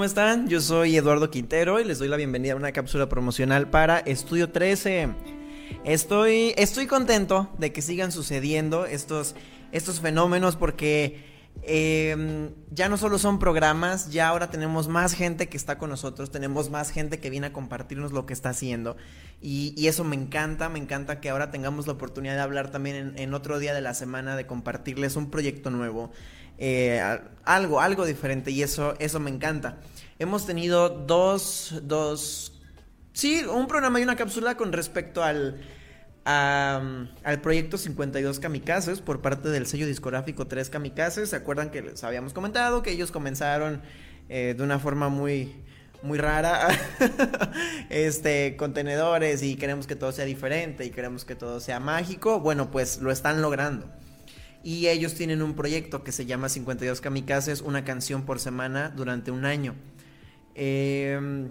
¿Cómo están? Yo soy Eduardo Quintero y les doy la bienvenida a una cápsula promocional para Estudio 13. Estoy, estoy contento de que sigan sucediendo estos, estos fenómenos porque eh, ya no solo son programas, ya ahora tenemos más gente que está con nosotros, tenemos más gente que viene a compartirnos lo que está haciendo. Y, eso me encanta, me encanta que ahora tengamos la oportunidad de hablar también en otro día de la semana, de compartirles un proyecto nuevo, eh, algo, algo diferente y eso, eso me encanta. Hemos tenido dos, dos, sí, un programa y una cápsula con respecto al al proyecto 52 Kamikazes por parte del sello discográfico 3 Kamikazes. ¿Se acuerdan que les habíamos comentado que ellos comenzaron eh, de una forma muy, muy rara, este, contenedores y queremos que todo sea diferente y queremos que todo sea mágico? Bueno, pues lo están logrando. Y ellos tienen un proyecto que se llama 52 Kamikazes, una canción por semana durante un año. Eh,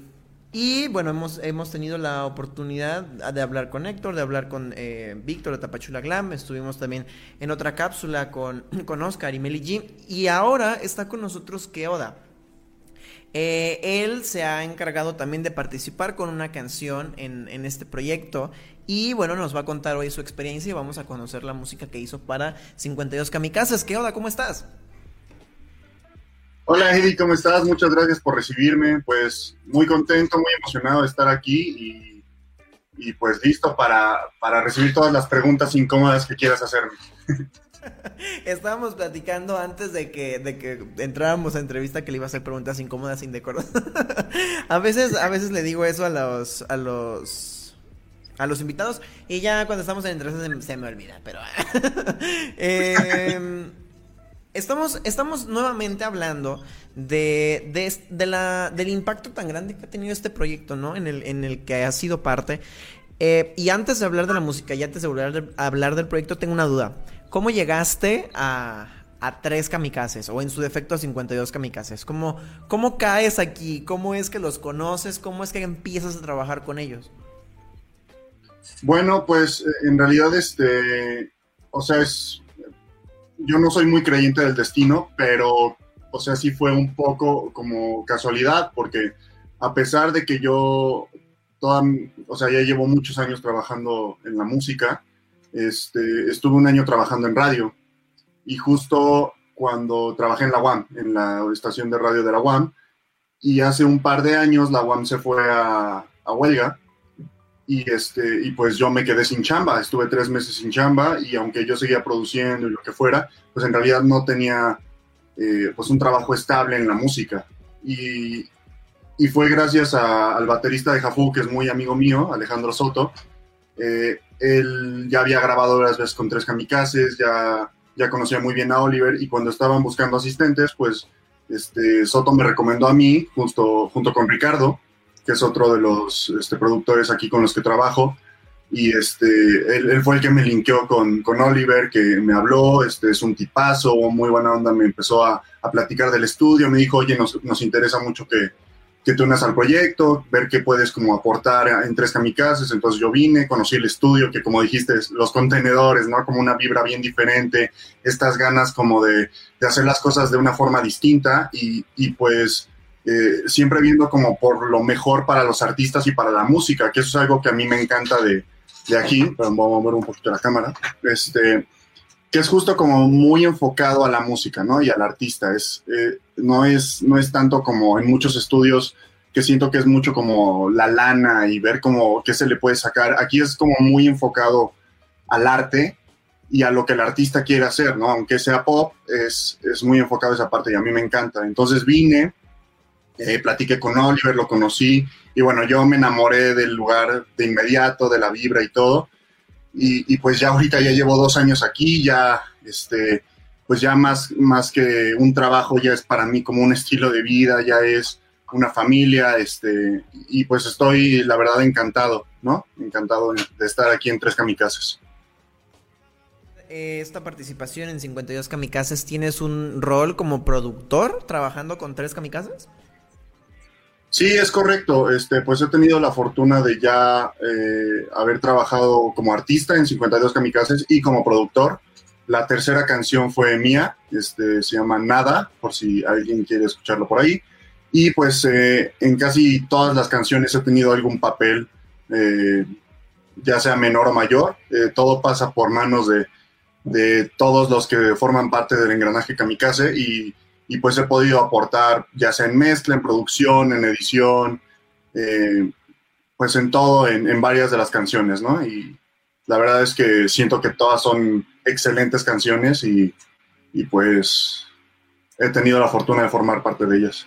y bueno, hemos, hemos tenido la oportunidad de hablar con Héctor, de hablar con eh, Víctor de Tapachula Glam. Estuvimos también en otra cápsula con, con Oscar y Meli G. Y ahora está con nosotros Keoda. Eh, él se ha encargado también de participar con una canción en, este proyecto y bueno, nos va a contar hoy su experiencia y vamos a conocer la música que hizo para 52 Kamikazes. ¿Qué onda? ¿Cómo estás? Hola Eddie, ¿cómo estás? Muchas gracias por recibirme. Pues muy contento, muy emocionado de estar aquí y, y pues listo para, para, recibir todas las preguntas incómodas que quieras hacerme. Estábamos platicando antes de que, de que entráramos a entrevista que le iba a hacer preguntas incómodas indecorosas. a veces, a veces le digo eso a los, a los a los invitados y ya cuando estamos en entrevista se, me olvida, pero eh, Estamos, estamos nuevamente hablando de, de, la, del impacto tan grande que ha tenido este proyecto, ¿no? En el, en el que ha sido parte. Eh, y antes de hablar de la música y antes de hablar, hablar del proyecto, tengo una duda. ¿Cómo llegaste a, a tres kamikazes o en su defecto a 52 kamikazes? ¿Cómo, ¿Cómo caes aquí? ¿Cómo es que los conoces? ¿Cómo es que empiezas a trabajar con ellos? Bueno, pues en realidad, este, o sea, es yo no soy muy creyente del destino, pero, o sea, sí fue un poco como casualidad, porque a pesar de que yo, o sea, ya llevo muchos años trabajando en la música, este, estuve un año trabajando en radio, y justo cuando trabajé en la UAM, en la estación de radio de la UAM, y hace un par de años la UAM se fue a, a huelga, y, este, y pues yo me quedé sin chamba, estuve tres meses sin chamba y aunque yo seguía produciendo y lo que fuera, pues en realidad no tenía eh, pues un trabajo estable en la música. Y, y fue gracias al baterista de Jafú, que es muy amigo mío, Alejandro Soto. Eh, él ya había grabado varias veces con Tres Kamikazes, ya, ya conocía muy bien a Oliver y cuando estaban buscando asistentes, pues este, Soto me recomendó a mí, justo, junto con Ricardo, que es otro de los este, productores aquí con los que trabajo. Y este, él, él fue el que me linkeó con, con, Oliver, que me habló, este, es un tipazo, muy buena onda, me empezó a, a platicar del estudio, me dijo, oye, nos, nos interesa mucho que, que te unas al proyecto, ver qué puedes como aportar en Tres Kamikazes. Entonces yo vine, conocí el estudio, que como dijiste, los contenedores, ¿no? Como una vibra bien diferente, estas ganas como de, de hacer las cosas de una forma distinta y, y pues eh, siempre viendo como por lo mejor para los artistas y para la música, que eso es algo que a mí me encanta de, de aquí, pero vamos a mover un poquito la cámara, este, que es justo como muy enfocado a la música, ¿no? Y al artista, es, eh, no, es, no es tanto como en muchos estudios que siento que es mucho como la lana y ver como qué se le puede sacar, aquí es como muy enfocado al arte y a lo que el artista quiere hacer, ¿no? Aunque sea pop, es, es muy enfocado esa parte y a mí me encanta. Entonces vine, eh, platiqué con Oliver, lo conocí y bueno, yo me enamoré del lugar de inmediato, de la vibra y todo. Y, pues ya ahorita ya llevo dos años aquí, ya este, pues ya más, más que un trabajo, ya es para mí como un estilo de vida, ya es una familia, este, y pues estoy, la verdad, encantado, ¿no? Encantado de estar aquí en Tres Kamikazes. Eh, esta participación en 52 Kamikazes, ¿tienes un rol como productor trabajando con Tres Kamikazes? Sí, es correcto. Este, pues he tenido la fortuna de ya eh, haber trabajado como artista en 52 Kamikazes y como productor. La tercera canción fue mía, este, se llama Nada, por si alguien quiere escucharlo por ahí. Y pues eh, en casi todas las canciones he tenido algún papel, eh, ya sea menor o mayor. todo pasa por manos de, de, todos los que forman parte del engranaje kamikaze y y pues he podido aportar ya sea en mezcla, en producción, en edición, eh, pues en todo, en, varias de las canciones, ¿no? Y la verdad es que siento que todas son excelentes canciones y, pues he tenido la fortuna de formar parte de ellas.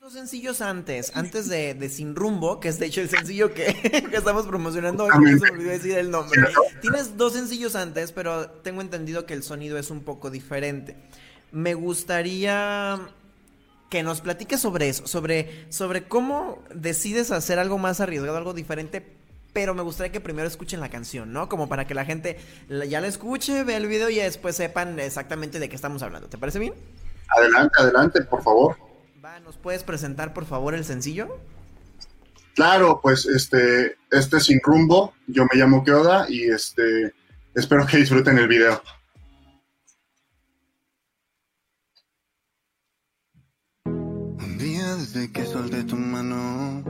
Dos sencillos antes, antes de, Sin Rumbo, que es de hecho el sencillo que, estamos promocionando, se me olvidó decir el nombre. Tienes dos sencillos antes, pero tengo entendido que el sonido es un poco diferente me gustaría que nos platiques sobre eso, sobre, sobre cómo decides hacer algo más arriesgado, algo diferente, pero me gustaría que primero escuchen la canción, ¿no? Como para que la gente ya la escuche, vea el video y después sepan exactamente de qué estamos hablando. ¿Te parece bien? Adelante, adelante, por favor. Va, ¿nos puedes presentar, por favor, el sencillo? Claro, pues este, este es Sin Rumbo, yo me llamo Keoda y este, espero que disfruten el video. Desde que solté tu mano.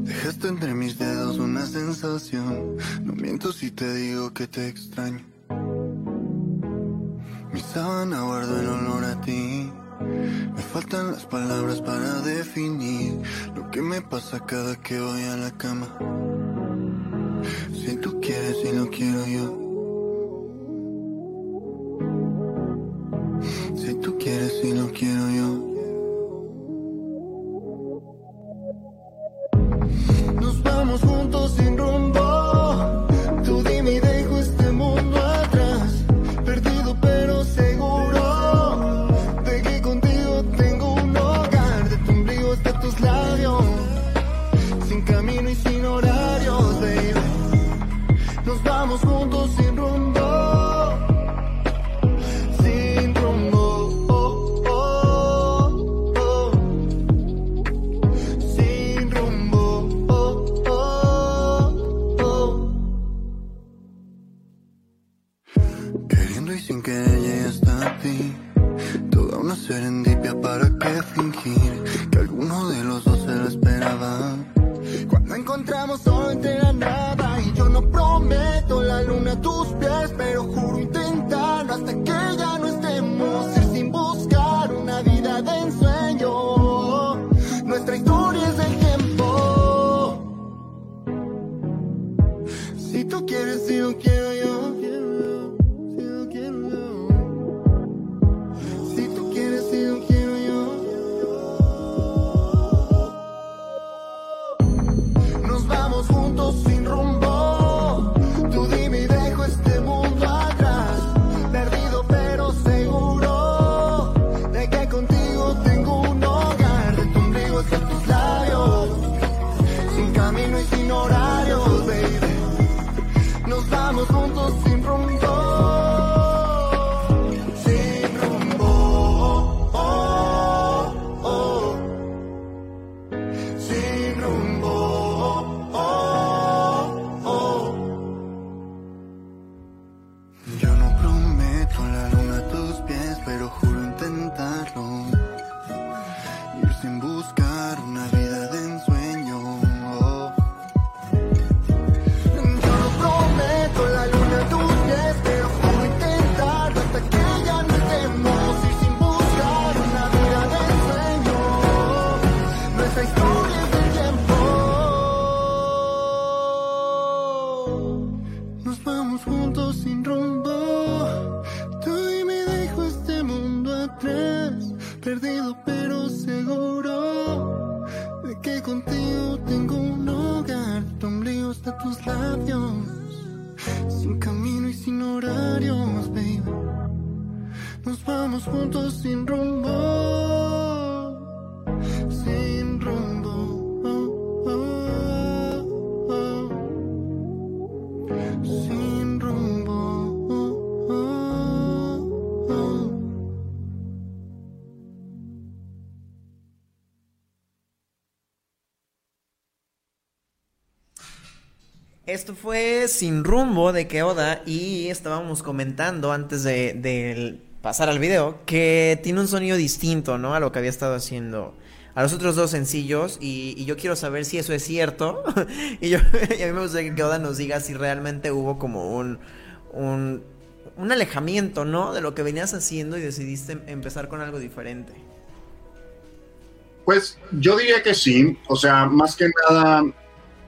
Dejaste entre mis dedos una sensación. No miento si te digo que te extraño. Mi sábana guardo el olor a ti. Me faltan las palabras para definir lo que me pasa cada que voy a la cama. Si tú quieres y lo quiero yo. Si tú quieres y lo quiero yo. Esto fue Sin Rumbo de Keoda y estábamos comentando antes de, pasar al video que tiene un sonido distinto, ¿no? A lo que había estado haciendo a los otros dos sencillos y, yo quiero saber si eso es cierto y, yo, a mí me gustaría que Keoda nos diga si realmente hubo como un, un, un alejamiento, ¿no? De lo que venías haciendo y decidiste empezar con algo diferente. Pues yo diría que sí, o sea, más que nada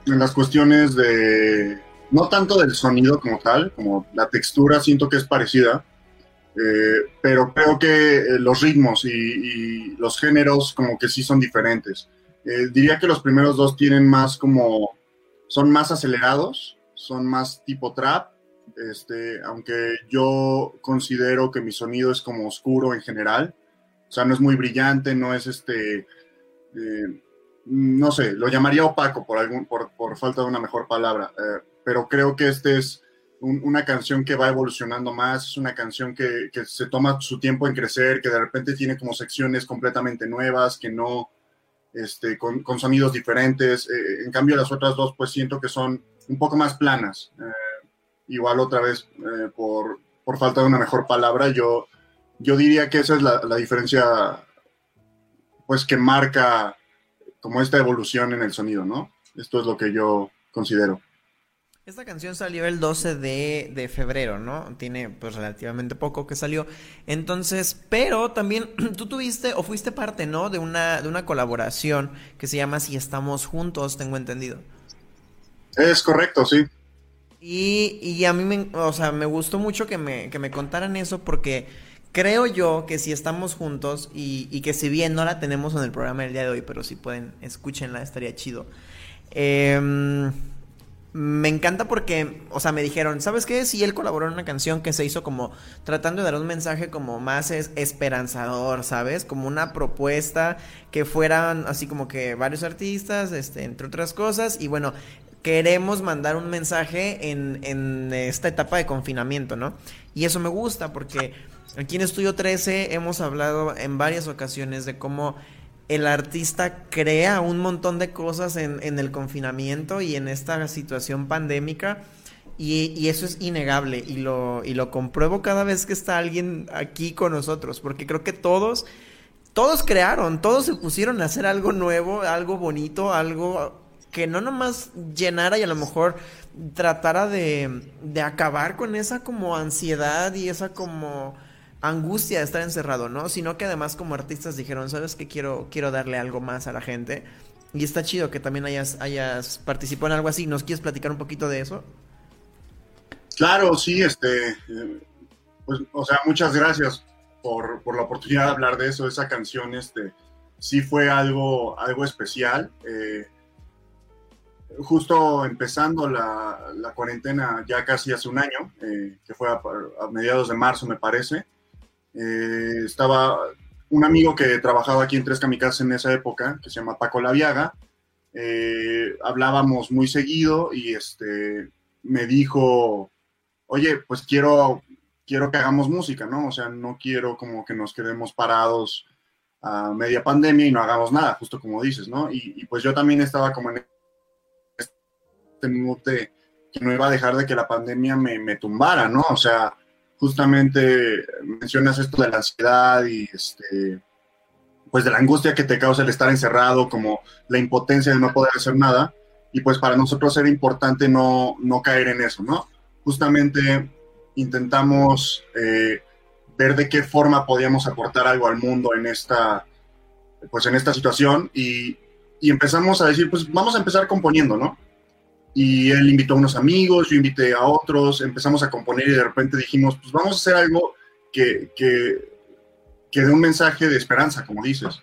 en las cuestiones de, no tanto del sonido como tal, como la textura siento que es parecida, eh, pero creo que eh, los ritmos y, los géneros como que sí son diferentes. Eh, diría que los primeros dos tienen más como, son más acelerados, son más tipo trap, este, aunque yo considero que mi sonido es como oscuro en general, o sea, no es muy brillante, no es este no sé, lo llamaría opaco por, algún, por, falta de una mejor palabra, eh, pero creo que este es una canción que va evolucionando más, es una canción que, se toma su tiempo en crecer, que de repente tiene como secciones completamente nuevas, que no, este, con, sonidos diferentes. Eh, en cambio, las otras dos, pues siento que son un poco más planas. igual otra vez, por, falta de una mejor palabra, yo, yo diría que esa es la, la diferencia pues que marca como esta evolución en el sonido, ¿no? Esto es lo que yo considero. Esta canción salió el 12 de, febrero, ¿no? Tiene pues relativamente poco que salió. Entonces, pero también tú tuviste o fuiste parte, ¿no? De una, de una colaboración que se llama Si estamos juntos, tengo entendido. Es correcto, sí. Y, y a mí me, o sea, me gustó mucho que me, que me contaran eso porque creo yo que si estamos juntos y, que si bien no la tenemos en el programa del día de hoy, pero si pueden, escúchenla, estaría chido. Em, me encanta porque, o sea, me dijeron, ¿sabes qué? Si él colaboró en una canción que se hizo como tratando de dar un mensaje como más esperanzador, ¿sabes? Como una propuesta que fueran así como que varios artistas, este, entre otras cosas, y bueno, queremos mandar un mensaje en, en esta etapa de confinamiento, ¿no? Y eso me gusta porque Aquí en Estudio 13 hemos hablado en varias ocasiones de cómo el artista crea un montón de cosas en, el confinamiento y en esta situación pandémica. Y, eso es innegable y lo, y lo compruebo cada vez que está alguien aquí con nosotros, porque creo que todos, todos crearon, todos se pusieron a hacer algo nuevo, algo bonito, algo que no nomás llenara y a lo mejor tratara de, de acabar con esa como ansiedad y esa como angustia de estar encerrado, ¿no? Sino que además como artistas dijeron, ¿sabes qué? Quiero, quiero darle algo más a la gente. Y está chido que también hayas, hayas participado en algo así. ¿Nos quieres platicar un poquito de eso? Claro, sí, este, eh, pues, o sea, muchas gracias por, la oportunidad de hablar de eso. Esa canción, este, sí fue algo, algo especial. Eh, justo empezando la, cuarentena ya casi hace un año, eh, que fue a, mediados de marzo, me parece. Eh, estaba un amigo que trabajaba aquí en Tres Kamikazes en esa época, que se llama Paco Laviaga. Eh, hablábamos muy seguido y este, me dijo, oye, pues quiero, quiero que hagamos música, ¿no? O sea, no quiero como que nos quedemos parados a media pandemia y no hagamos nada, justo como dices, ¿no? Y, pues yo también estaba como en este minuto que no iba a dejar de que la pandemia me, me tumbara, ¿no? O sea, justamente mencionas esto de la ansiedad y este, pues de la angustia que te causa el estar encerrado, como la impotencia de no poder hacer nada. Y pues para nosotros era importante no, no caer en eso, ¿no? Justamente intentamos eh, ver de qué forma podíamos aportar algo al mundo en esta, pues en esta situación y, y empezamos a decir, pues vamos a empezar componiendo, ¿no? Y él invitó a unos amigos, yo invité a otros, empezamos a componer y de repente dijimos, pues vamos a hacer algo que, que, que dé un mensaje de esperanza, como dices.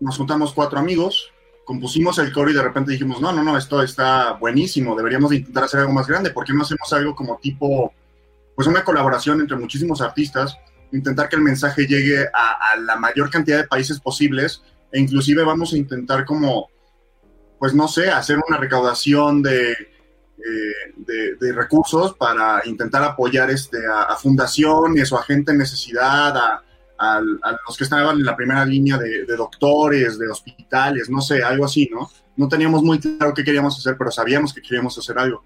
Nos juntamos cuatro amigos, compusimos el coro y de repente dijimos, no, no, no, esto está buenísimo, deberíamos intentar hacer algo más grande, ¿por qué no hacemos algo como tipo, pues una colaboración entre muchísimos artistas, intentar que el mensaje llegue a la mayor cantidad de países posibles e inclusive vamos a intentar como pues no sé, hacer una recaudación de, eh, de, recursos para intentar apoyar este, a, fundaciones o a gente en necesidad, a, a los que estaban en la primera línea de, doctores, de hospitales, no sé, algo así, ¿no? No teníamos muy claro qué queríamos hacer, pero sabíamos que queríamos hacer algo.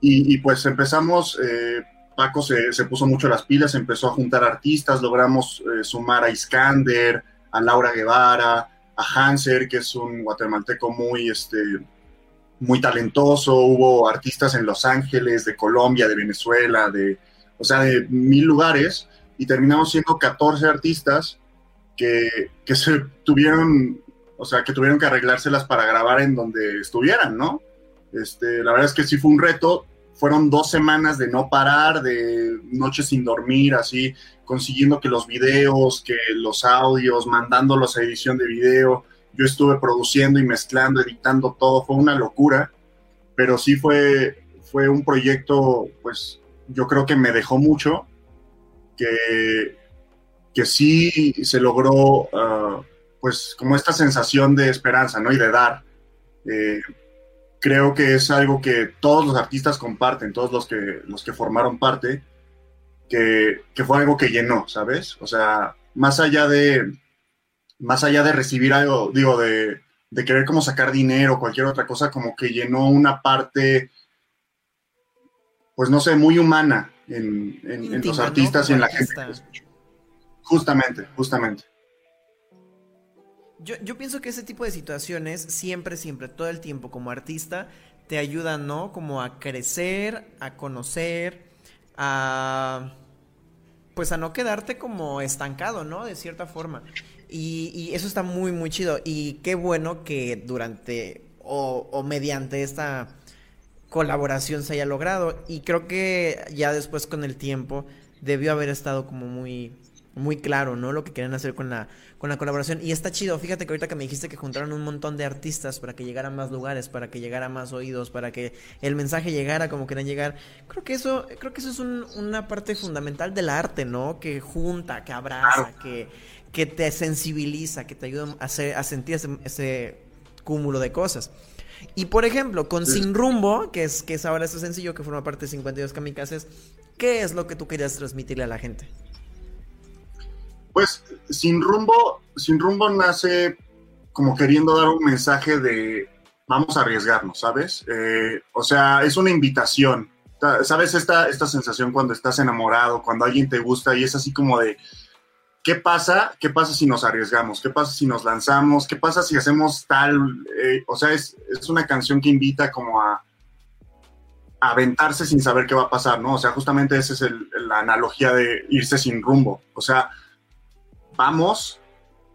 Y, pues empezamos, eh, Paco se, se, puso mucho las pilas, empezó a juntar artistas, logramos eh, sumar a Iskander, a Laura Guevara, a Hanser, que es un guatemalteco muy, este, muy talentoso, hubo artistas en Los Ángeles, de Colombia, de Venezuela, de, o sea, de mil lugares, y terminamos siendo 14 artistas que, que se tuvieron, o sea, que tuvieron que arreglárselas para grabar en donde estuvieran, ¿no? Este, la verdad es que sí fue un reto, fueron dos semanas de no parar, de noches sin dormir, así, consiguiendo que los videos, que los audios, mandándolos a edición de video, yo estuve produciendo y mezclando, editando todo, fue una locura, pero sí fue, fue un proyecto, pues yo creo que me dejó mucho, que, que sí se logró, ah, pues como esta sensación de esperanza, ¿no? Y de dar. Eh, creo que es algo que todos los artistas comparten, todos los que, los que formaron parte, que, que fue algo que llenó, ¿sabes? O sea, más allá de, más allá de recibir algo, digo, de, querer como sacar dinero o cualquier otra cosa, como que llenó una parte, pues no sé, muy humana en, los artistas y en la gente. Justamente, justamente. Yo, yo pienso que ese tipo de situaciones siempre, siempre, todo el tiempo como artista, te ayudan, ¿no? Como a crecer, a conocer, a pues a no quedarte como estancado, ¿no? De cierta forma. Y, eso está muy, muy chido. Y qué bueno que durante o, mediante esta colaboración se haya logrado. Y creo que ya después con el tiempo debió haber estado como muy, muy claro, ¿no? Lo que querían hacer con la, con la colaboración. Y está chido. Fíjate que ahorita que me dijiste que juntaron un montón de artistas para que llegara a más lugares, para que llegara a más oídos, para que el mensaje llegara como querían llegar. Creo que eso, creo que eso es una parte fundamental del arte, ¿no? Que junta, que abraza, que que te sensibiliza, que te ayuda a, hacer, a sentir ese, cúmulo de cosas. Y por ejemplo, con Sin Rumbo, que es, que es ahora este sencillo que forma parte de 52 Kamikazes, ¿qué es lo que tú querías transmitirle a la gente? Pues Sin Rumbo, Sin Rumbo nace como queriendo dar un mensaje de vamos a arriesgarnos, ¿sabes? Eh, o sea, es una invitación. ¿Sabes esta, esta sensación cuando estás enamorado, cuando alguien te gusta y es así como de, ¿qué pasa? ¿Qué pasa si nos arriesgamos? ¿Qué pasa si nos lanzamos? ¿Qué pasa si hacemos tal? Eh, o sea, es, una canción que invita como a, aventarse sin saber qué va a pasar, ¿no? O sea, justamente esa es la analogía de irse sin rumbo. O sea, vamos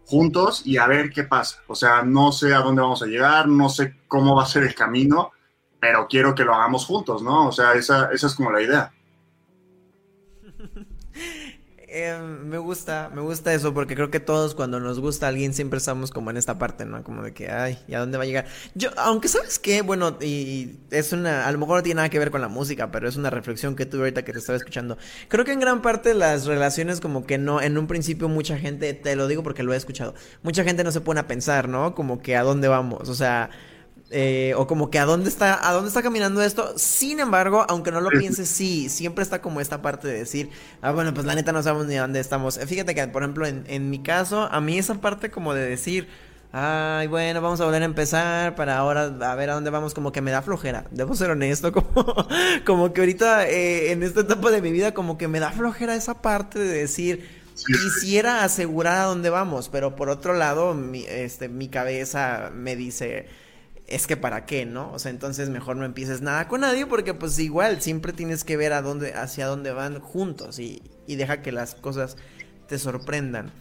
juntos y a ver qué pasa. O sea, no sé a dónde vamos a llegar, no sé cómo va a ser el camino, pero quiero que lo hagamos juntos, ¿no? O sea, esa, esa es como la idea. Em, me gusta, me gusta eso porque creo que todos cuando nos gusta alguien siempre estamos como en esta parte, ¿no? Como de que, ay, ¿y a dónde va a llegar? Yo, aunque sabes qué, bueno, y es una, a lo mejor no tiene nada que ver con la música, pero es una reflexión que tuve ahorita que te estaba escuchando. Creo que en gran parte las relaciones como que no, en un principio mucha gente, te lo digo porque lo he escuchado, mucha gente no se pone a pensar, ¿no? Como que a dónde vamos, o sea... Eh, o como que a dónde está, a dónde está caminando esto. Sin embargo, aunque no lo pienses, sí, siempre está como esta parte de decir, ah, bueno, pues la neta no sabemos ni a dónde estamos. Eh, fíjate que, por ejemplo, en, en mi caso, a mí esa parte como de decir, ay, bueno, vamos a volver a empezar para ahora a ver a dónde vamos, como que me da flojera. Debo ser honesto, como, como que ahorita eh, en esta etapa de mi vida, como que me da flojera esa parte de decir, quisiera asegurar a dónde vamos, pero por otro lado, mi, este, mi cabeza me dice es que para qué, ¿no? O sea, entonces mejor no empieces nada con nadie porque pues igual siempre tienes que ver a dónde, hacia dónde van juntos y, deja que las cosas te sorprendan.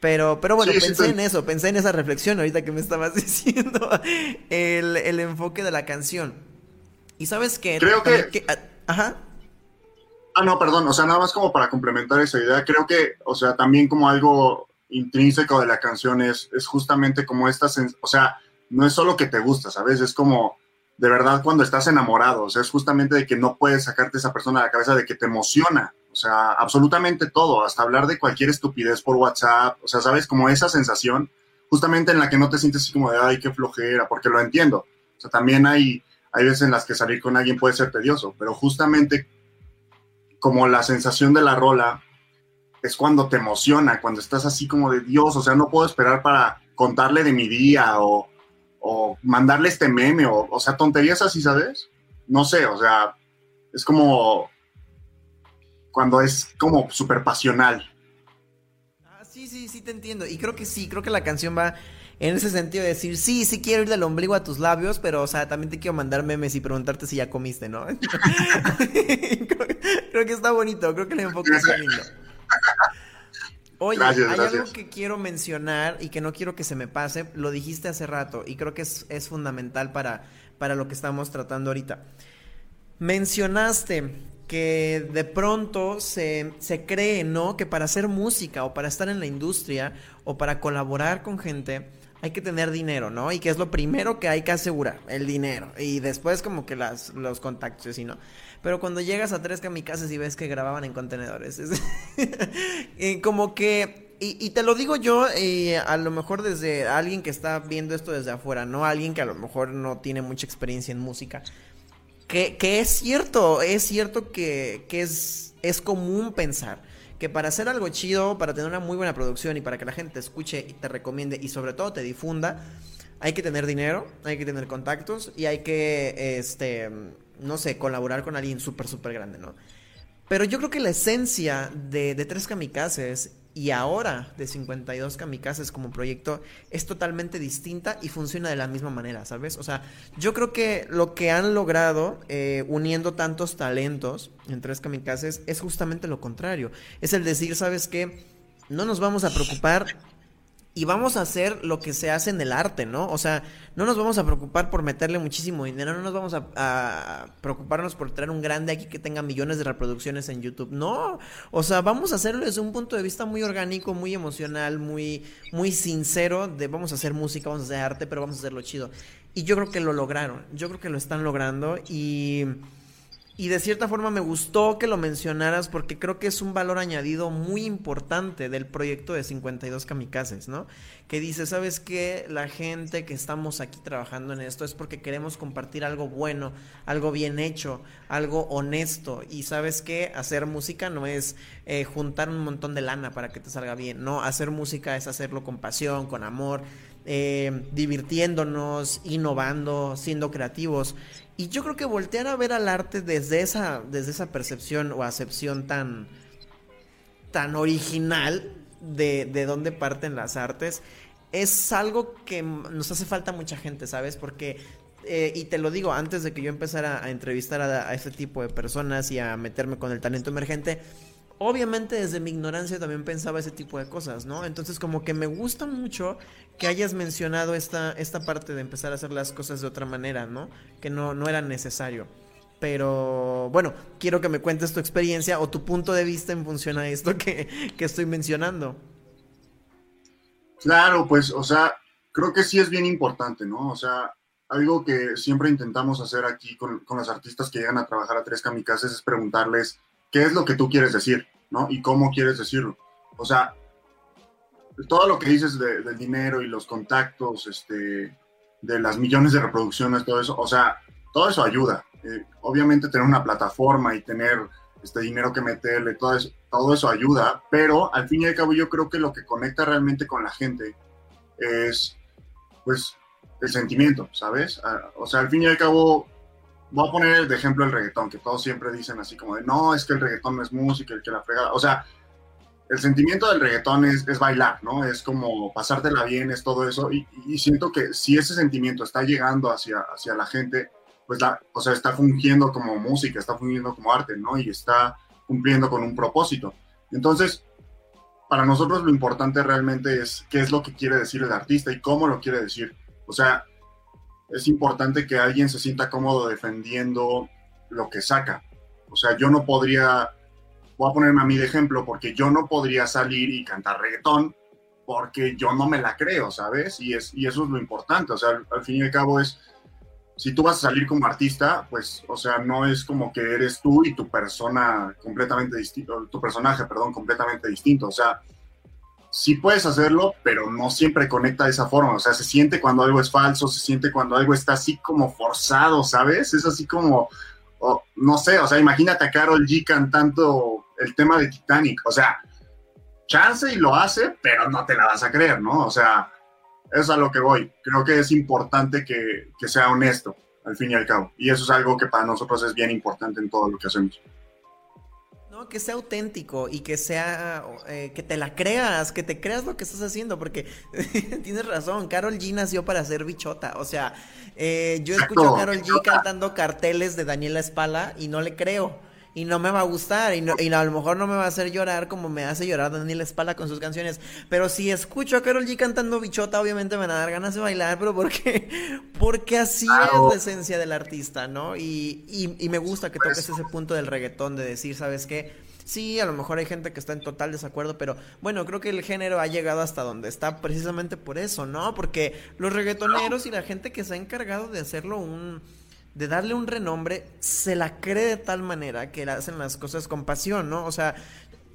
Pero, pero bueno, pensé en eso, pensé en esa reflexión ahorita que me estabas diciendo el, enfoque de la canción. Y sabes qué? Creo que... Ah, ajá. Ah, no, perdón, o sea, nada más como para complementar esa idea, creo que, o sea, también como algo intrínseco de la canción es, es justamente como esta, o sea, no es solo que te gusta, ¿sabes? Es como de verdad cuando estás enamorado, o sea, es justamente de que no puedes sacarte esa persona de la cabeza, de que te emociona, o sea, absolutamente todo, hasta hablar de cualquier estupidez por WhatsApp, o sea, ¿sabes? Como esa sensación, justamente en la que no te sientes así como de, ay, qué flojera, porque lo entiendo, o sea, también hay, hay veces en las que salir con alguien puede ser tedioso, pero justamente como la sensación de la rola es cuando te emociona, cuando estás así como de Dios, o sea, no puedo esperar para contarle de mi día o, mandarle este meme, o, o sea, tonterías así, ¿sabes? No sé, o sea, es como cuando es como súper pasional. Ah, sí, sí, sí, te entiendo. Y creo que sí, creo que la canción va en ese sentido de decir, sí, sí quiero ir del ombligo a tus labios, pero, o sea, también te quiero mandar memes y preguntarte si ya comiste, ¿no? creo, que está bonito, creo que el enfoque está lindo. Oye, hay algo que quiero mencionar y que no quiero que se me pase, lo dijiste hace rato y creo que es, es fundamental para, para lo que estamos tratando ahorita. Mencionaste que de pronto se, se, cree, ¿no? Que para hacer música o para estar en la industria o para colaborar con gente hay que tener dinero, ¿no? Y que es lo primero que hay que asegurar, el dinero. Y después como que las, los contactos, ¿sí, no? Pero cuando llegas a tres kamikazes y ves que grababan en contenedores, es como que... Y, te lo digo yo, eh, a lo mejor desde alguien que está viendo esto desde afuera, ¿no? Alguien que a lo mejor no tiene mucha experiencia en música. Que, que es cierto, es cierto que, que es, es común pensar que para hacer algo chido, para tener una muy buena producción y para que la gente te escuche y te recomiende y sobre todo te difunda, hay que tener dinero, hay que tener contactos y hay que, este, no sé, colaborar con alguien súper, súper grande, ¿no? Pero yo creo que la esencia de, de Tres Kamikazes y ahora de 52 kamikazes como proyecto es totalmente distinta y funciona de la misma manera, ¿sabes? O sea, yo creo que lo que han logrado eh, uniendo tantos talentos en tres kamikazes es justamente lo contrario. Es el decir, ¿sabes qué? No nos vamos a preocupar y vamos a hacer lo que se hace en el arte, ¿no? O sea, no nos vamos a preocupar por meterle muchísimo dinero, no nos vamos a, preocuparnos por traer un grande aquí que tenga millones de reproducciones en YouTube, no, o sea, vamos a hacerlo desde un punto de vista muy orgánico, muy emocional, muy, muy sincero, de vamos a hacer música, vamos a hacer arte, pero vamos a hacerlo chido. Y yo creo que lo lograron, yo creo que lo están logrando y... Y de cierta forma me gustó que lo mencionaras porque creo que es un valor añadido muy importante del proyecto de 52 kamikazes, ¿no? Que dice, ¿sabes qué? La gente que estamos aquí trabajando en esto es porque queremos compartir algo bueno, algo bien hecho, algo honesto. Y sabes qué? Hacer música no es eh, juntar un montón de lana para que te salga bien, ¿no? Hacer música es hacerlo con pasión, con amor. Eh, divirtiéndonos, innovando, siendo creativos. Y yo creo que voltear a ver al arte desde esa, desde esa percepción o acepción tan, tan original de, de dónde parten las artes, es algo que nos hace falta mucha gente, ¿sabes? Porque eh, y te lo digo, antes de que yo empezara a entrevistar a, a, este tipo de personas y a meterme con el talento emergente, obviamente desde mi ignorancia también pensaba ese tipo de cosas, ¿no? Entonces como que me gusta mucho que hayas mencionado esta, esta parte de empezar a hacer las cosas de otra manera, ¿no? Que no, no era necesario. Pero bueno, quiero que me cuentes tu experiencia o tu punto de vista en función a esto que, que estoy mencionando. Claro, pues, o sea, creo que sí es bien importante, ¿no? O sea, algo que siempre intentamos hacer aquí con, con los artistas que llegan a trabajar a Tres Kamikazes es preguntarles qué es lo que tú quieres decir, ¿no? Y cómo quieres decirlo. O sea, todo lo que dices del dinero y los contactos, este, de las millones de reproducciones, todo eso, o sea, todo eso ayuda. Eh, obviamente tener una plataforma y tener este dinero que meterle, todo eso, todo eso ayuda, pero al fin y al cabo yo creo que lo que conecta realmente con la gente es, pues, el sentimiento, ¿sabes? Ah, o sea, al fin y al cabo, voy a poner de ejemplo el reggaetón, que todos siempre dicen así como de, no, es que el reggaetón no es música, el que la frega, o sea, el sentimiento del reggaetón es, es, bailar, ¿no? Es como pasártela bien, es todo eso, y, y, siento que si ese sentimiento está llegando hacia, hacia la gente, pues la, o sea, está fungiendo como música, está fungiendo como arte, ¿no? Y está cumpliendo con un propósito. Entonces, para nosotros lo importante realmente es qué es lo que quiere decir el artista y cómo lo quiere decir. O sea, es importante que alguien se sienta cómodo defendiendo lo que saca. O sea, yo no podría, voy a ponerme a mí de ejemplo, porque yo no podría salir y cantar reggaetón porque yo no me la creo, ¿sabes? Y, es, y eso es lo importante. O sea, al, fin y al cabo es, si tú vas a salir como artista, pues, o sea, no es como que eres tú y tu persona completamente distinto, tu personaje, perdón, completamente distinto. O sea, sí puedes hacerlo, pero no siempre conecta de esa forma. O sea, se siente cuando algo es falso, se siente cuando algo está así como forzado, ¿sabes? Es así como, no sé, o sea, imagínate a Carol G cantando el tema de Titanic. O sea, chance y lo hace, pero no te la vas a creer, ¿no? O sea, eso es a lo que voy. Creo que es importante que, que sea honesto, al fin y al cabo. Y eso es algo que para nosotros es bien importante en todo lo que hacemos que sea auténtico y que sea, eh, que te la creas, que te creas lo que estás haciendo, porque tienes razón, Carol G nació para ser bichota, o sea, eh, yo escucho a Carol G cantando carteles de Daniela Espala y no le creo y no me va a gustar y, y, a lo mejor no me va a hacer llorar como me hace llorar Daniel Espala con sus canciones. Pero si escucho a Carol G cantando bichota, obviamente me van a dar ganas de bailar, pero porque, porque así es la esencia del artista, ¿no? Y, y, me gusta que toques ese punto del reggaetón de decir, ¿sabes qué? Sí, a lo mejor hay gente que está en total desacuerdo, pero bueno, creo que el género ha llegado hasta donde está precisamente por eso, ¿no? Porque los reggaetoneros y la gente que se ha encargado de hacerlo un de darle un renombre, se la cree de tal manera que hacen las cosas con pasión, ¿no? O sea,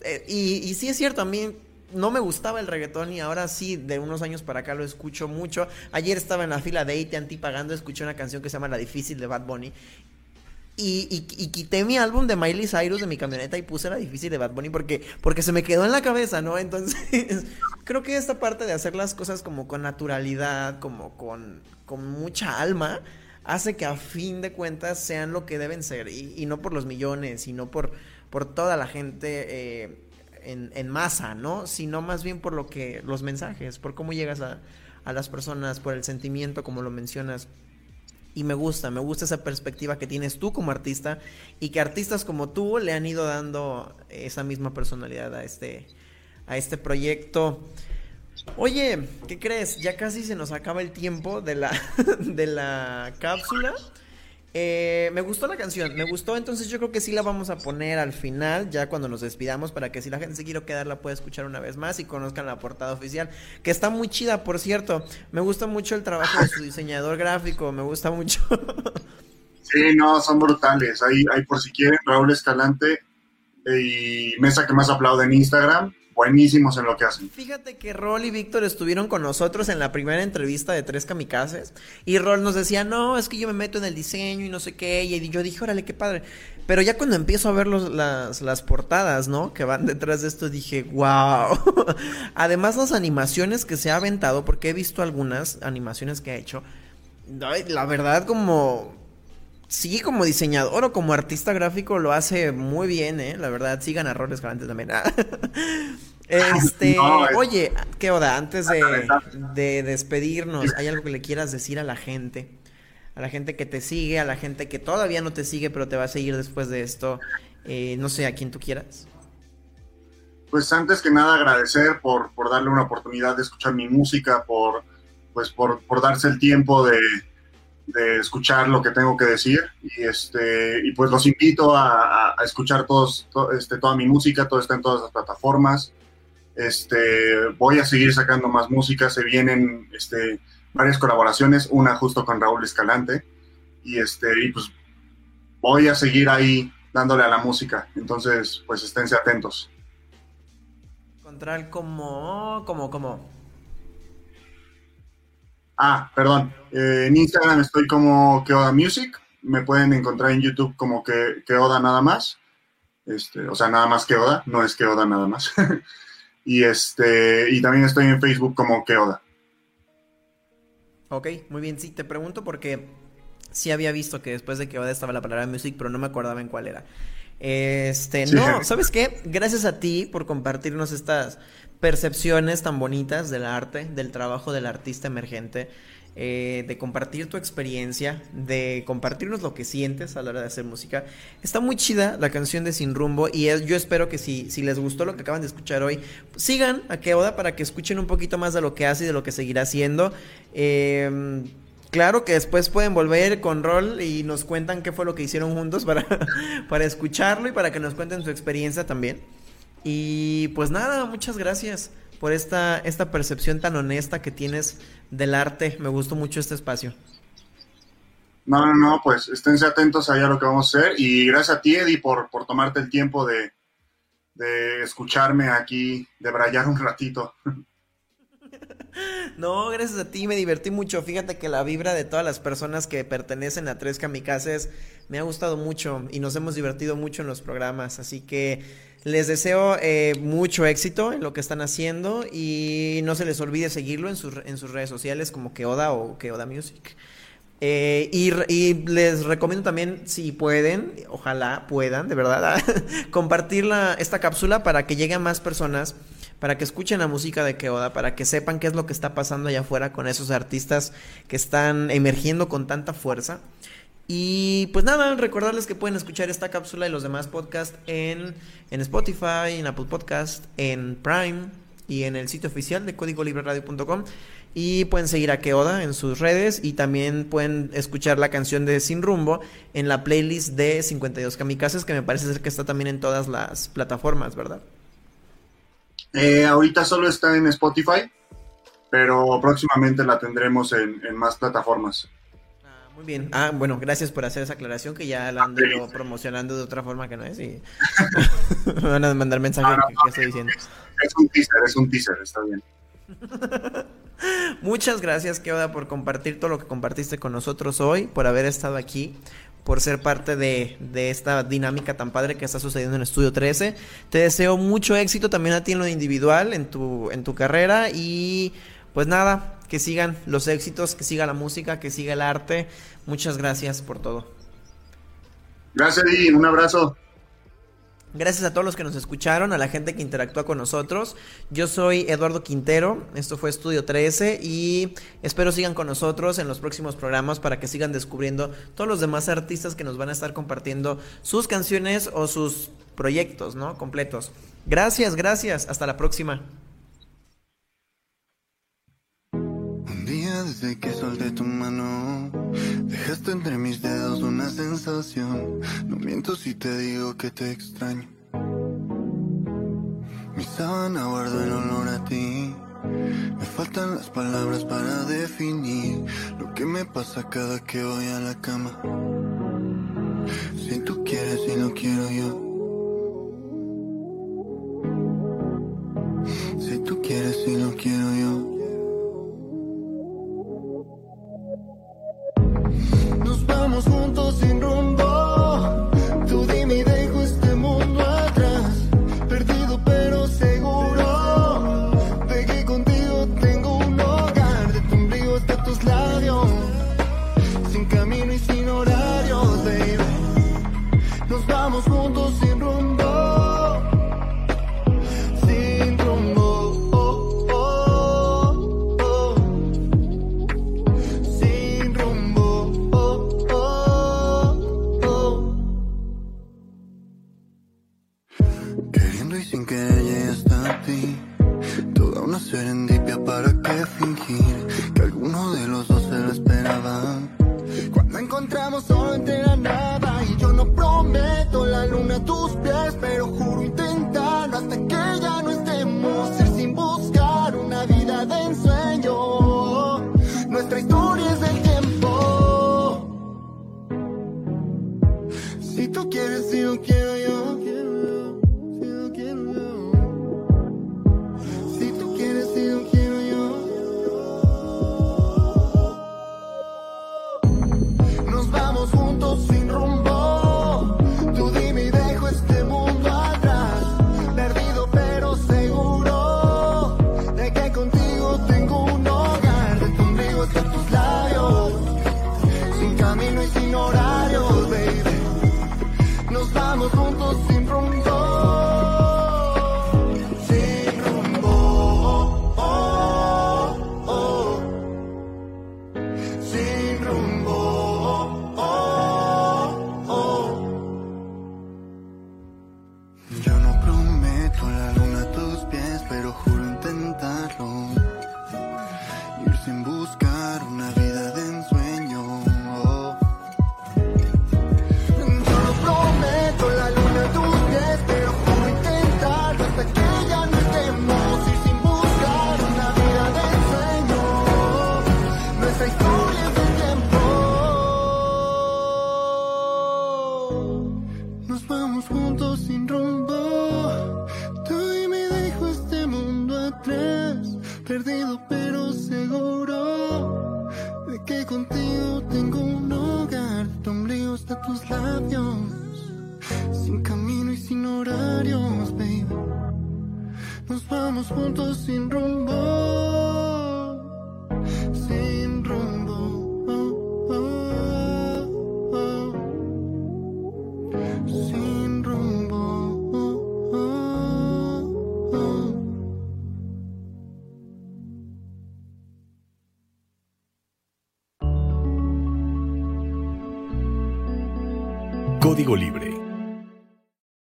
eh, y, y sí es cierto, a mí no me gustaba el reggaetón y ahora sí, de unos años para acá lo escucho mucho. Ayer estaba en la fila de AT&T pagando, escuché una canción que se llama La Difícil de Bad Bunny. Y, y, quité mi álbum de Miley Cyrus de mi camioneta y puse la difícil de Bad Bunny porque, porque se me quedó en la cabeza, ¿no? Entonces, creo que esta parte de hacer las cosas como con naturalidad, como con, con mucha alma, hace que a fin de cuentas sean lo que deben ser y, no por los millones, sino por, por toda la gente eh, en, masa, ¿no? Sino más bien por lo que, los mensajes, por cómo llegas a, a las personas, por el sentimiento, como lo mencionas. Y me gusta, me gusta esa perspectiva que tienes tú como artista y que artistas como tú le han ido dando esa misma personalidad a este, a este proyecto. Oye, ¿qué crees? Ya casi se nos acaba el tiempo de la, de la cápsula. Eh, me gustó la canción, me gustó, entonces yo creo que sí la vamos a poner al final, ya cuando nos despidamos, para que si la gente se quiere quedar la pueda escuchar una vez más y conozcan la portada oficial, que está muy chida, por cierto. Me gusta mucho el trabajo de su diseñador gráfico, me gusta mucho. sí, no, son brutales. Ahí, ahí por si quieren, Raúl Escalante y Mesa que más aplaude en Instagram buenísimos en lo que hacen. Fíjate que Rol y Víctor estuvieron con nosotros en la primera entrevista de Tres Kamikazes y Rol nos decía, no, es que yo me meto en el diseño y no sé qué, y yo dije, órale, qué padre. Pero ya cuando empiezo a ver los, las, las portadas, ¿no? Que van detrás de esto, dije, wow. Además, las animaciones que se ha aventado, porque he visto algunas animaciones que ha hecho, la verdad como sí, como diseñador o como artista gráfico lo hace muy bien, ¿eh? La verdad, sigan errores Roles también. este, oye, ¿qué onda? Antes de, despedirnos, ¿hay algo que le quieras decir a la gente? A la gente que te sigue, a la gente que todavía no te sigue, pero te va a seguir después de esto. Eh, no sé, a quien tú quieras. Pues antes que nada agradecer por, por darle una oportunidad de escuchar mi música, por, pues por, por darse el tiempo de, de escuchar lo que tengo que decir. Y este y pues los invito a, escuchar todos este, toda mi música todo está en todas las plataformas. Este voy a seguir sacando más música. Se vienen este varias colaboraciones una justo con Raúl Escalante. Y este y pues voy a seguir ahí dándole a la música. Entonces pues esténse atentos. Encontrar como como como Ah, perdón. Eh, en Instagram estoy como Keoda Music. Me pueden encontrar en YouTube como que, Keoda nada más. Este, o sea, nada más Keoda, no es Keoda nada más. y este, y también estoy en Facebook como Keoda. Ok, muy bien. Sí, te pregunto porque sí había visto que después de Keoda estaba la palabra music, pero no me acordaba en cuál era. Este, no, ¿sabes qué? Gracias a ti por compartirnos estas percepciones tan bonitas del arte, del trabajo del artista emergente, eh, de compartir tu experiencia, de compartirnos lo que sientes a la hora de hacer música. Está muy chida la canción de Sin Rumbo y yo espero que si, si les gustó lo que acaban de escuchar hoy, sigan a Keoda para que escuchen un poquito más de lo que hace y de lo que seguirá haciendo. Eh, Claro que después pueden volver con Rol y nos cuentan qué fue lo que hicieron juntos para, para escucharlo y para que nos cuenten su experiencia también. Y pues nada, muchas gracias por esta, esta percepción tan honesta que tienes del arte. Me gustó mucho este espacio. No, no, no, pues esténse atentos allá a lo que vamos a hacer. Y gracias a ti, Eddie, por, por tomarte el tiempo de, de escucharme aquí, de brayar un ratito. No, gracias a ti, me divertí mucho. Fíjate que la vibra de todas las personas que pertenecen a Tres Kamikazes me ha gustado mucho y nos hemos divertido mucho en los programas. Así que les deseo eh, mucho éxito en lo que están haciendo y no se les olvide seguirlo en, sus redes sociales como Keoda o Keoda Music. Eh, y, y, les recomiendo también, si pueden, ojalá puedan, de verdad, compartir la, esta cápsula para que llegue a más personas para que escuchen la música de Keoda, para que sepan qué es lo que está pasando allá afuera con esos artistas que están emergiendo con tanta fuerza. Y pues nada, recordarles que pueden escuchar esta cápsula y los demás podcasts en, en Spotify, en Apple Podcast, en Prime y en el sitio oficial de códigolibreradio.com. Y pueden seguir a Keoda en sus redes y también pueden escuchar la canción de Sin Rumbo en la playlist de 52 Kamikazes, que me parece ser que está también en todas las plataformas, ¿verdad? Eh, ahorita solo está en Spotify, pero próximamente la tendremos en, más plataformas. Ah, muy bien. Ah, bueno, gracias por hacer esa aclaración que ya la han ido promocionando de otra forma que no es y me van a mandar mensajes que, estoy diciendo. Es un teaser, es un teaser, está bien. Muchas gracias, Keoda, por compartir todo lo que compartiste con nosotros hoy, por haber estado aquí por ser parte de, de, esta dinámica tan padre que está sucediendo en Estudio 13. Te deseo mucho éxito también a ti en lo individual, en tu, en tu carrera y pues nada, que sigan los éxitos, que siga la música, que siga el arte. Muchas gracias por todo. Gracias, y un abrazo. Gracias a todos los que nos escucharon, a la gente que interactúa con nosotros. Yo soy Eduardo Quintero, esto fue Estudio 13 y espero sigan con nosotros en los próximos programas para que sigan descubriendo todos los demás artistas que nos van a estar compartiendo sus canciones o sus proyectos, ¿no? Completos. Gracias, gracias. Hasta la próxima. Desde que solté tu mano, dejaste entre mis dedos una sensación. No miento si te digo que te extraño. Mi sábana guardo el olor a ti. Me faltan las palabras para definir lo que me pasa cada que voy a la cama. Si tú quieres y lo quiero yo.